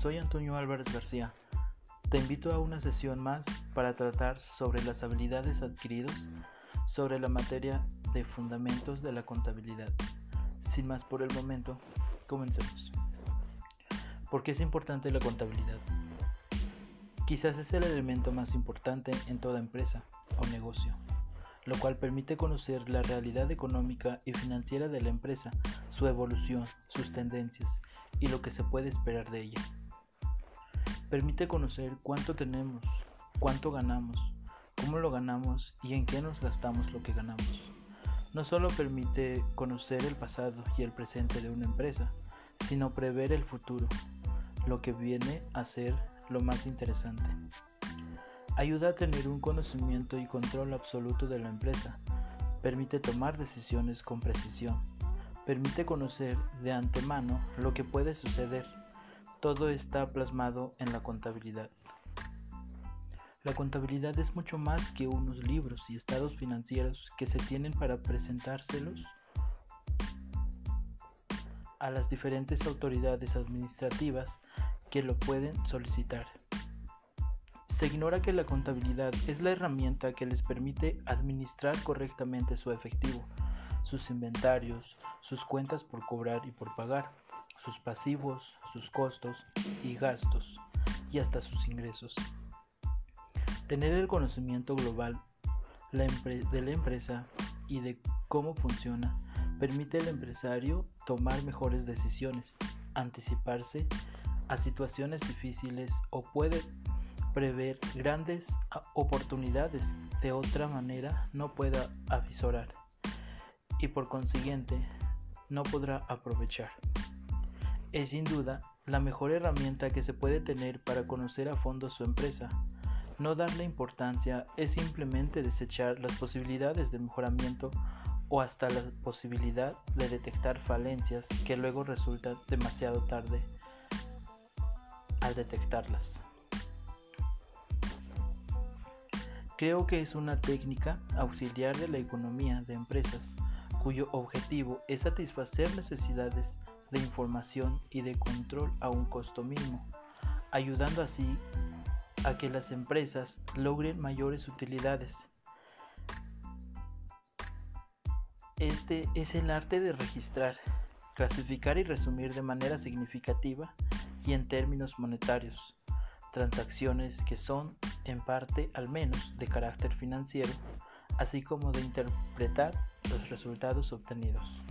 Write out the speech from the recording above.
soy Antonio Álvarez García. Te invito a una sesión más para tratar sobre las habilidades adquiridas sobre la materia de fundamentos de la contabilidad. Sin más por el momento, comencemos. ¿Por qué es importante la contabilidad? Quizás es el elemento más importante en toda empresa o negocio, lo cual permite conocer la realidad económica y financiera de la empresa, su evolución, sus tendencias y lo que se puede esperar de ella. Permite conocer cuánto tenemos, cuánto ganamos, cómo lo ganamos y en qué nos gastamos lo que ganamos. No solo permite conocer el pasado y el presente de una empresa, sino prever el futuro, lo que viene a ser lo más interesante. Ayuda a tener un conocimiento y control absoluto de la empresa. Permite tomar decisiones con precisión. Permite conocer de antemano lo que puede suceder todo está plasmado en la contabilidad. La contabilidad es mucho más que unos libros y estados financieros que se tienen para presentárselos a las diferentes autoridades administrativas que lo pueden solicitar. Se ignora que la contabilidad es la herramienta que les permite administrar correctamente su efectivo, sus inventarios, sus cuentas por cobrar y por pagar sus pasivos, sus costos y gastos y hasta sus ingresos. Tener el conocimiento global de la empresa y de cómo funciona permite al empresario tomar mejores decisiones, anticiparse a situaciones difíciles o puede prever grandes oportunidades de otra manera no pueda avisorar y por consiguiente no podrá aprovechar es sin duda la mejor herramienta que se puede tener para conocer a fondo su empresa. No darle importancia es simplemente desechar las posibilidades de mejoramiento o hasta la posibilidad de detectar falencias que luego resulta demasiado tarde al detectarlas. Creo que es una técnica auxiliar de la economía de empresas cuyo objetivo es satisfacer necesidades de información y de control a un costo mínimo, ayudando así a que las empresas logren mayores utilidades. Este es el arte de registrar, clasificar y resumir de manera significativa y en términos monetarios transacciones que son, en parte al menos, de carácter financiero, así como de interpretar los resultados obtenidos.